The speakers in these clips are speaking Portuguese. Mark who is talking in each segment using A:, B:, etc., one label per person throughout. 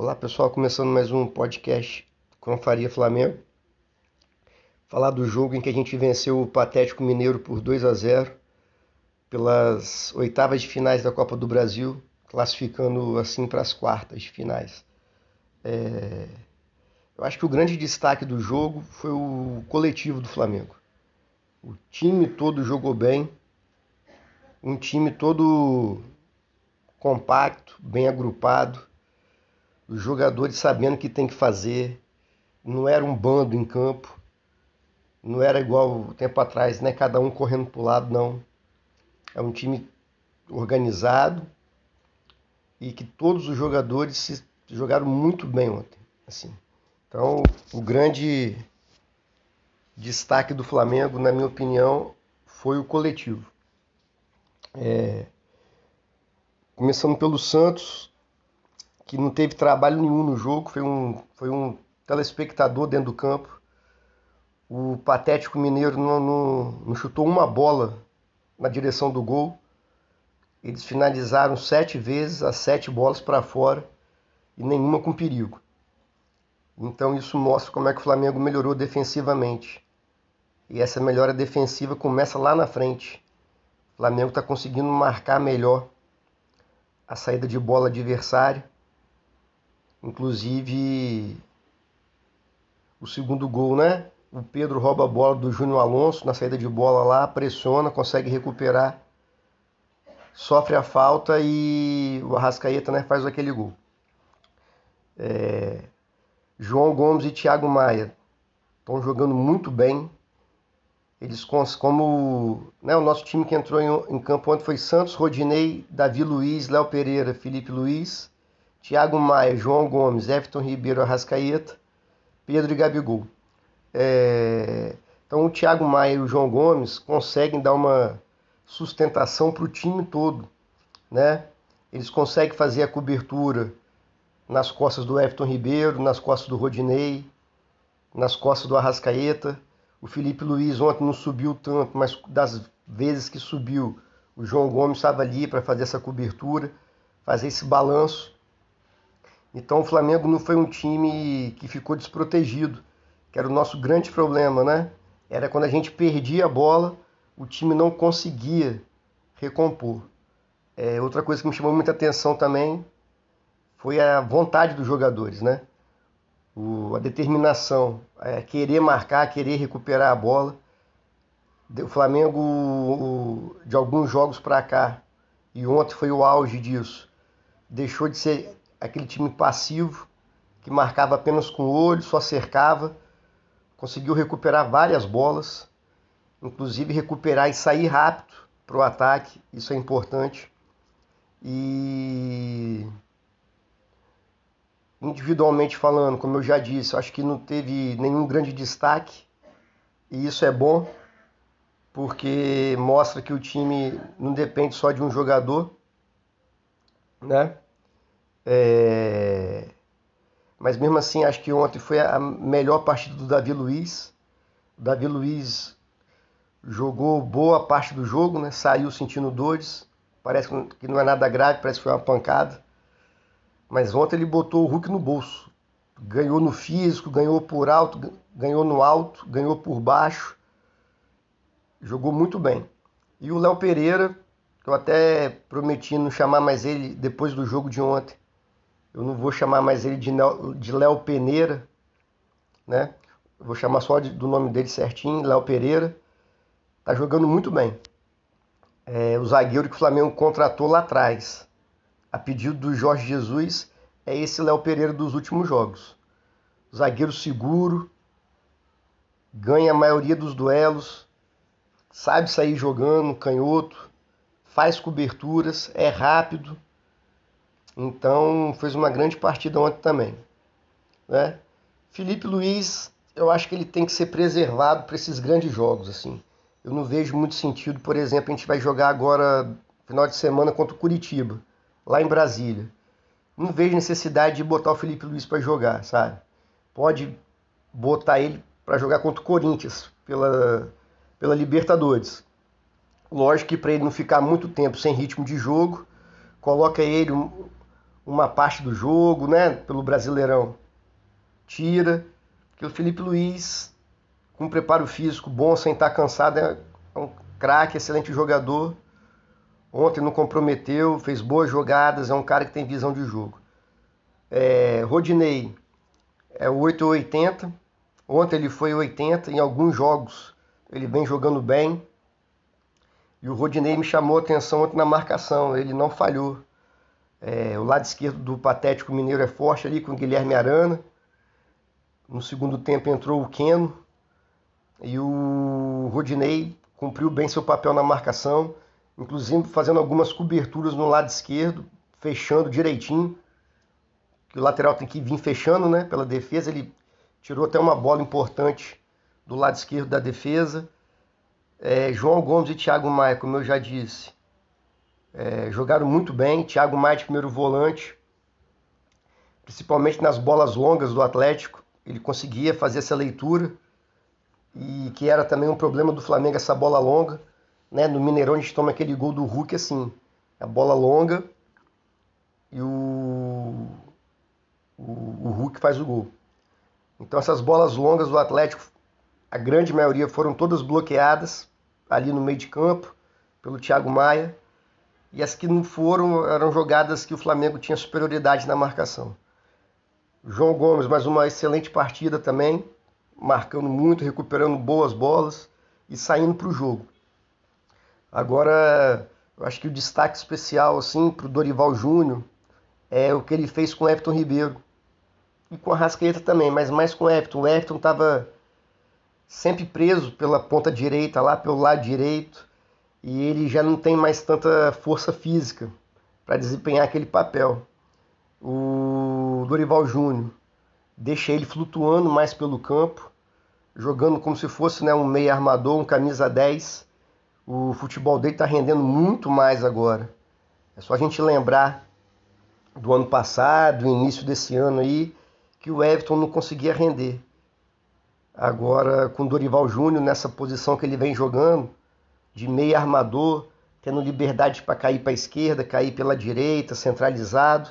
A: Olá pessoal, começando mais um podcast com Faria Flamengo. Falar do jogo em que a gente venceu o Patético Mineiro por 2 a 0 pelas oitavas de finais da Copa do Brasil, classificando assim para as quartas de finais. É... Eu acho que o grande destaque do jogo foi o coletivo do Flamengo. O time todo jogou bem, um time todo compacto, bem agrupado, os jogadores sabendo o que tem que fazer, não era um bando em campo, não era igual tempo atrás, né? Cada um correndo para o lado, não. É um time organizado e que todos os jogadores se jogaram muito bem ontem, assim. Então, o grande destaque do Flamengo, na minha opinião, foi o coletivo. É... Começando pelo Santos, que não teve trabalho nenhum no jogo, foi um, foi um telespectador dentro do campo. O Patético Mineiro não, não, não chutou uma bola na direção do gol. Eles finalizaram sete vezes, as sete bolas para fora e nenhuma com perigo. Então isso mostra como é que o Flamengo melhorou defensivamente. E essa melhora defensiva começa lá na frente. O Flamengo está conseguindo marcar melhor a saída de bola adversária Inclusive, o segundo gol, né? O Pedro rouba a bola do Júnior Alonso na saída de bola lá, pressiona, consegue recuperar, sofre a falta e o Arrascaeta né, faz aquele gol. É... João Gomes e Thiago Maia estão jogando muito bem. Eles, como né, o nosso time que entrou em, em campo ontem foi Santos, Rodinei, Davi Luiz, Léo Pereira, Felipe Luiz Thiago Maia, João Gomes, Everton Ribeiro, Arrascaeta, Pedro e Gabigol. É... Então o Thiago Maia e o João Gomes conseguem dar uma sustentação para o time todo, né? Eles conseguem fazer a cobertura nas costas do Everton Ribeiro, nas costas do Rodinei, nas costas do Arrascaeta. O Felipe Luiz ontem não subiu tanto, mas das vezes que subiu, o João Gomes estava ali para fazer essa cobertura, fazer esse balanço. Então o Flamengo não foi um time que ficou desprotegido, que era o nosso grande problema, né? Era quando a gente perdia a bola, o time não conseguia recompor. É, outra coisa que me chamou muita atenção também foi a vontade dos jogadores, né? O, a determinação, é, querer marcar, querer recuperar a bola. O Flamengo, de alguns jogos para cá, e ontem foi o auge disso, deixou de ser aquele time passivo que marcava apenas com o olho, só cercava, conseguiu recuperar várias bolas, inclusive recuperar e sair rápido para o ataque, isso é importante. E individualmente falando, como eu já disse, acho que não teve nenhum grande destaque e isso é bom porque mostra que o time não depende só de um jogador, né? É... Mas mesmo assim, acho que ontem foi a melhor partida do Davi Luiz. O Davi Luiz jogou boa parte do jogo, né? saiu sentindo dores. Parece que não é nada grave, parece que foi uma pancada. Mas ontem ele botou o Hulk no bolso. Ganhou no físico, ganhou por alto, ganhou no alto, ganhou por baixo. Jogou muito bem. E o Léo Pereira, eu até prometi não chamar mais ele depois do jogo de ontem eu não vou chamar mais ele de Léo Peneira, né? Vou chamar só de, do nome dele certinho, Léo Pereira. Tá jogando muito bem. É, o zagueiro que o Flamengo contratou lá atrás, a pedido do Jorge Jesus, é esse Léo Pereira dos últimos jogos. Zagueiro seguro, ganha a maioria dos duelos, sabe sair jogando, canhoto, faz coberturas, é rápido então fez uma grande partida ontem também. Né? Felipe Luiz, eu acho que ele tem que ser preservado para esses grandes jogos. assim. Eu não vejo muito sentido, por exemplo, a gente vai jogar agora final de semana contra o Curitiba, lá em Brasília. Não vejo necessidade de botar o Felipe Luiz para jogar, sabe? Pode botar ele para jogar contra o Corinthians pela, pela Libertadores. Lógico que para ele não ficar muito tempo sem ritmo de jogo, coloca ele uma parte do jogo, né? Pelo Brasileirão. Tira. Que o Felipe Luiz, com preparo físico bom, sem estar cansado, é um craque, excelente jogador. Ontem não comprometeu, fez boas jogadas, é um cara que tem visão de jogo. É, Rodinei é o 880. Ontem ele foi 80 em alguns jogos. Ele vem jogando bem. E o Rodinei me chamou a atenção ontem na marcação. Ele não falhou. É, o lado esquerdo do Patético Mineiro é forte ali com o Guilherme Arana. No segundo tempo entrou o Keno. E o Rodinei cumpriu bem seu papel na marcação, inclusive fazendo algumas coberturas no lado esquerdo, fechando direitinho. Que o lateral tem que vir fechando, né? Pela defesa, ele tirou até uma bola importante do lado esquerdo da defesa. É, João Gomes e Thiago Maia, como eu já disse, é, jogaram muito bem. Thiago Maia de primeiro volante, principalmente nas bolas longas do Atlético, ele conseguia fazer essa leitura e que era também um problema do Flamengo essa bola longa, né? No Mineirão a gente toma aquele gol do Hulk assim, a bola longa e o, o, o Hulk faz o gol. Então essas bolas longas do Atlético, a grande maioria foram todas bloqueadas ali no meio de campo pelo Thiago Maia. E as que não foram eram jogadas que o Flamengo tinha superioridade na marcação. João Gomes, mais uma excelente partida também, marcando muito, recuperando boas bolas e saindo para o jogo. Agora, eu acho que o destaque especial assim, para o Dorival Júnior é o que ele fez com o Everton Ribeiro. E com a Rascaeta também, mas mais com o Everton. O Everton estava sempre preso pela ponta direita, lá pelo lado direito, e ele já não tem mais tanta força física para desempenhar aquele papel. O Dorival Júnior deixa ele flutuando mais pelo campo, jogando como se fosse né, um meio armador, um camisa 10. O futebol dele está rendendo muito mais agora. É só a gente lembrar do ano passado, do início desse ano aí, que o Everton não conseguia render. Agora, com o Dorival Júnior nessa posição que ele vem jogando, de meio armador, tendo liberdade para cair para a esquerda, cair pela direita, centralizado,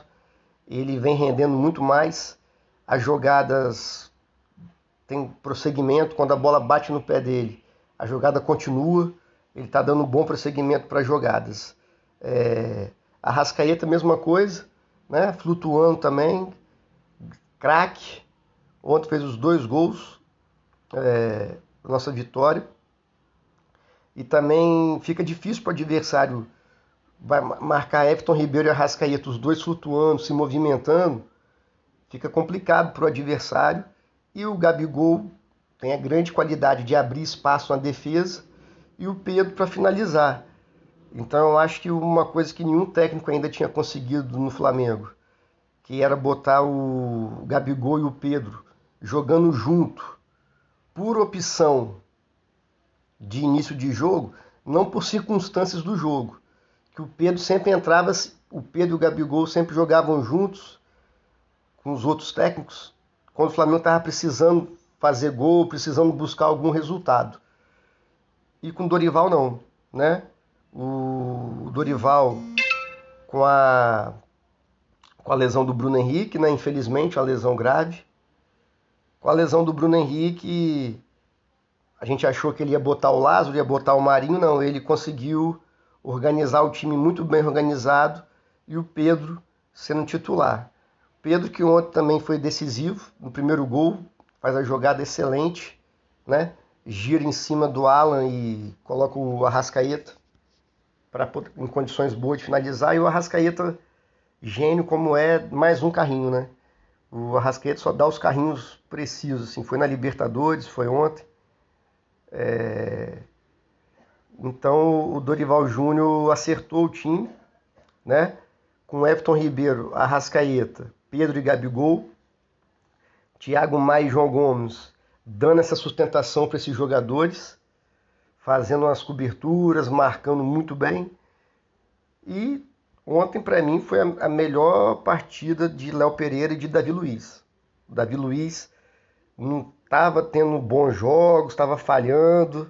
A: ele vem rendendo muito mais. As jogadas têm prosseguimento, quando a bola bate no pé dele, a jogada continua, ele está dando um bom prosseguimento para as jogadas. É, a Rascaeta, mesma coisa, né? flutuando também, craque, ontem fez os dois gols, é, nossa vitória. E também fica difícil para o adversário marcar Everton Ribeiro e Arrascaeta, os dois flutuando, se movimentando, fica complicado para o adversário. E o Gabigol tem a grande qualidade de abrir espaço na defesa e o Pedro para finalizar. Então eu acho que uma coisa que nenhum técnico ainda tinha conseguido no Flamengo, que era botar o Gabigol e o Pedro jogando junto, por opção de início de jogo, não por circunstâncias do jogo. Que o Pedro sempre entrava, o Pedro e o Gabigol sempre jogavam juntos com os outros técnicos, quando o Flamengo estava precisando fazer gol, precisando buscar algum resultado. E com o Dorival não, né? O Dorival com a com a lesão do Bruno Henrique, né? Infelizmente, uma lesão grave. Com a lesão do Bruno Henrique, a gente achou que ele ia botar o Lázaro, ia botar o Marinho, não, ele conseguiu organizar o time muito bem organizado e o Pedro sendo titular. Pedro, que ontem também foi decisivo no primeiro gol, faz a jogada excelente, né? Gira em cima do Alan e coloca o Arrascaeta para em condições boas de finalizar. E o Arrascaeta, gênio como é, mais um carrinho, né? O Arrascaeta só dá os carrinhos precisos, assim. Foi na Libertadores, foi ontem. É... Então o Dorival Júnior acertou o time, né? Com Everton Ribeiro, Arrascaeta, Pedro e Gabigol, Thiago Maia e João Gomes dando essa sustentação para esses jogadores, fazendo as coberturas, marcando muito bem. E ontem, para mim, foi a melhor partida de Léo Pereira e de Davi Luiz. O Davi Luiz não estava tendo bons jogos, estava falhando,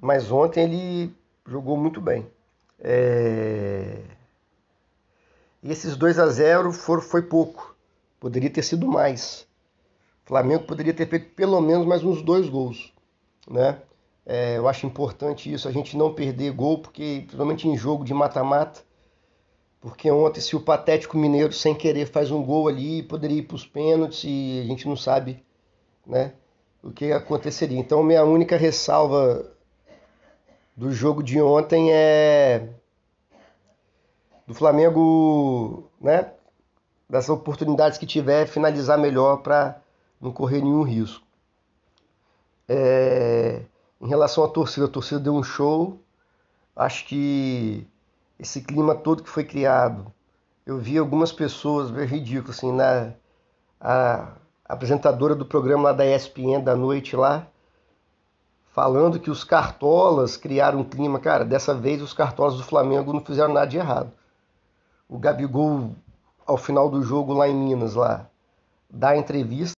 A: mas ontem ele jogou muito bem. É... E esses 2 a 0 for, foi pouco. Poderia ter sido mais. O Flamengo poderia ter feito pelo menos mais uns dois gols. Né? É, eu acho importante isso, a gente não perder gol, porque principalmente em jogo de mata-mata, porque ontem se o Patético Mineiro sem querer faz um gol ali, poderia ir para os pênaltis e a gente não sabe né, o que aconteceria. Então minha única ressalva do jogo de ontem é do Flamengo, né, das oportunidades que tiver, finalizar melhor para não correr nenhum risco. É, em relação à torcida, a torcida deu um show. Acho que esse clima todo que foi criado, eu vi algumas pessoas, é ridículo, assim, na a, apresentadora do programa lá da ESPN da noite lá, falando que os cartolas criaram um clima. Cara, dessa vez os cartolas do Flamengo não fizeram nada de errado. O Gabigol, ao final do jogo lá em Minas, lá, dá entrevista.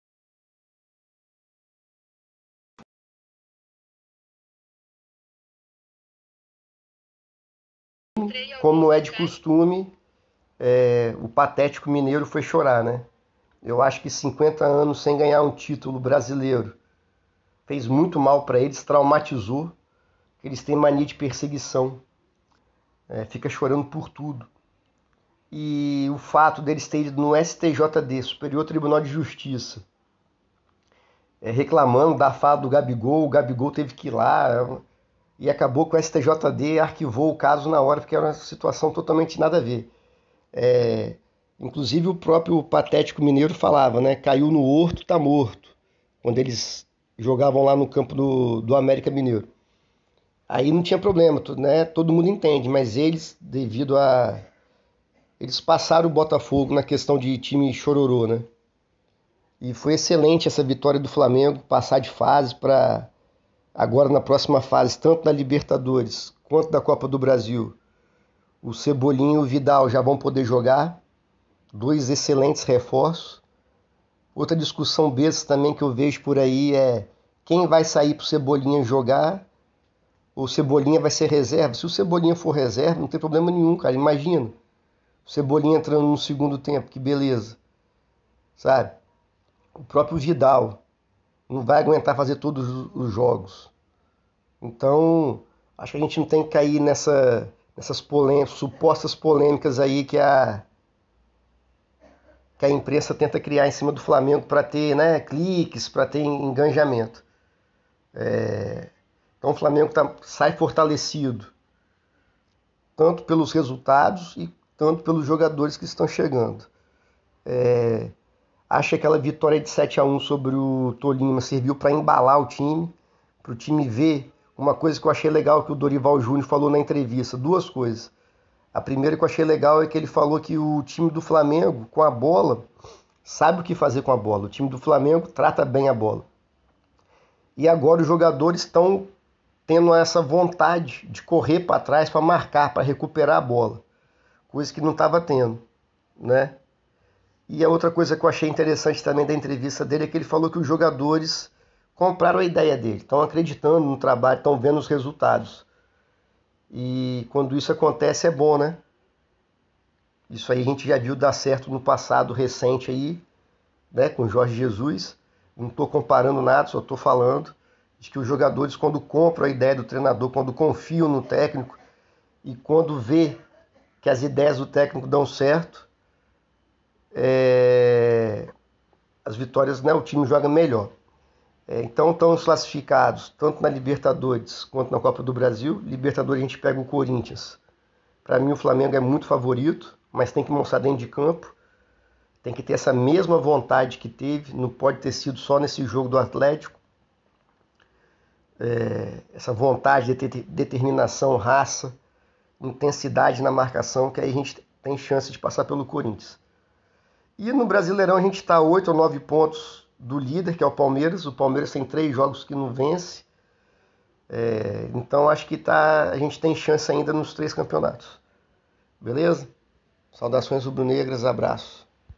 A: Como é de costume, é, o patético mineiro foi chorar, né? Eu acho que 50 anos sem ganhar um título brasileiro fez muito mal para eles, traumatizou. Eles têm mania de perseguição, é, fica chorando por tudo. E o fato deles terem ido no STJD, Superior Tribunal de Justiça, é, reclamando da fala do Gabigol, o Gabigol teve que ir lá e acabou que o STJD arquivou o caso na hora, porque era uma situação totalmente nada a ver. É, inclusive o próprio Patético Mineiro falava, né? Caiu no horto, tá morto. Quando eles jogavam lá no campo do, do América Mineiro. Aí não tinha problema, né? Todo mundo entende, mas eles, devido a. Eles passaram o Botafogo na questão de time chororô, né? E foi excelente essa vitória do Flamengo, passar de fase para agora na próxima fase, tanto da Libertadores quanto da Copa do Brasil. O Cebolinha e o Vidal já vão poder jogar, dois excelentes reforços. Outra discussão besta também que eu vejo por aí é quem vai sair para o Cebolinha jogar ou Cebolinha vai ser reserva. Se o Cebolinha for reserva, não tem problema nenhum, cara. Imagina. O Cebolinha entrando no segundo tempo, que beleza. Sabe? O próprio Vidal não vai aguentar fazer todos os jogos. Então, acho que a gente não tem que cair nessa, nessas polêmicas, supostas polêmicas aí que a que a imprensa tenta criar em cima do Flamengo para ter né, cliques, para ter engajamento. É... Então o Flamengo tá, sai fortalecido, tanto pelos resultados e tanto pelos jogadores que estão chegando. É... Acho que aquela vitória de 7 a 1 sobre o Tolima serviu para embalar o time, para o time ver uma coisa que eu achei legal que o Dorival Júnior falou na entrevista, duas coisas. A primeira que eu achei legal é que ele falou que o time do Flamengo, com a bola, sabe o que fazer com a bola. O time do Flamengo trata bem a bola. E agora os jogadores estão tendo essa vontade de correr para trás para marcar, para recuperar a bola. Coisa que não estava tendo, né? E a outra coisa que eu achei interessante também da entrevista dele é que ele falou que os jogadores compraram a ideia dele, estão acreditando no trabalho, estão vendo os resultados. E quando isso acontece é bom, né? Isso aí a gente já viu dar certo no passado recente aí, né, com Jorge Jesus. Não estou comparando nada, só estou falando de que os jogadores, quando compram a ideia do treinador, quando confiam no técnico e quando vê que as ideias do técnico dão certo, é... as vitórias, né, o time joga melhor. É, então estão classificados tanto na Libertadores quanto na Copa do Brasil. Libertadores a gente pega o Corinthians. Para mim o Flamengo é muito favorito, mas tem que mostrar dentro de campo. Tem que ter essa mesma vontade que teve, não pode ter sido só nesse jogo do Atlético. É, essa vontade de ter determinação, raça, intensidade na marcação, que aí a gente tem chance de passar pelo Corinthians. E no Brasileirão a gente está 8 ou 9 pontos do líder, que é o Palmeiras. O Palmeiras tem três jogos que não vence. É, então acho que tá, a gente tem chance ainda nos três campeonatos. Beleza? Saudações rubro-negras, abraço.